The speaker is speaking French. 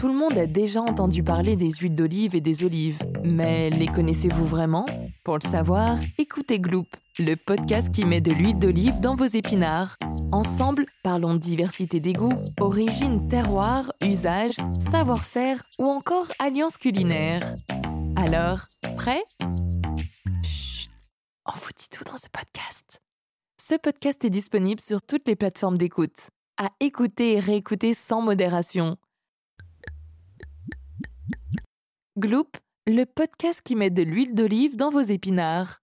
Tout le monde a déjà entendu parler des huiles d'olive et des olives, mais les connaissez-vous vraiment? Pour le savoir, écoutez Gloop, le podcast qui met de l'huile d'olive dans vos épinards. Ensemble, parlons diversité des goûts, origine, terroir, usage, savoir-faire ou encore alliance culinaire. Alors, prêt? Chut, on vous dit tout dans ce podcast. Ce podcast est disponible sur toutes les plateformes d'écoute. À écouter et réécouter sans modération. Gloop, le podcast qui met de l'huile d'olive dans vos épinards.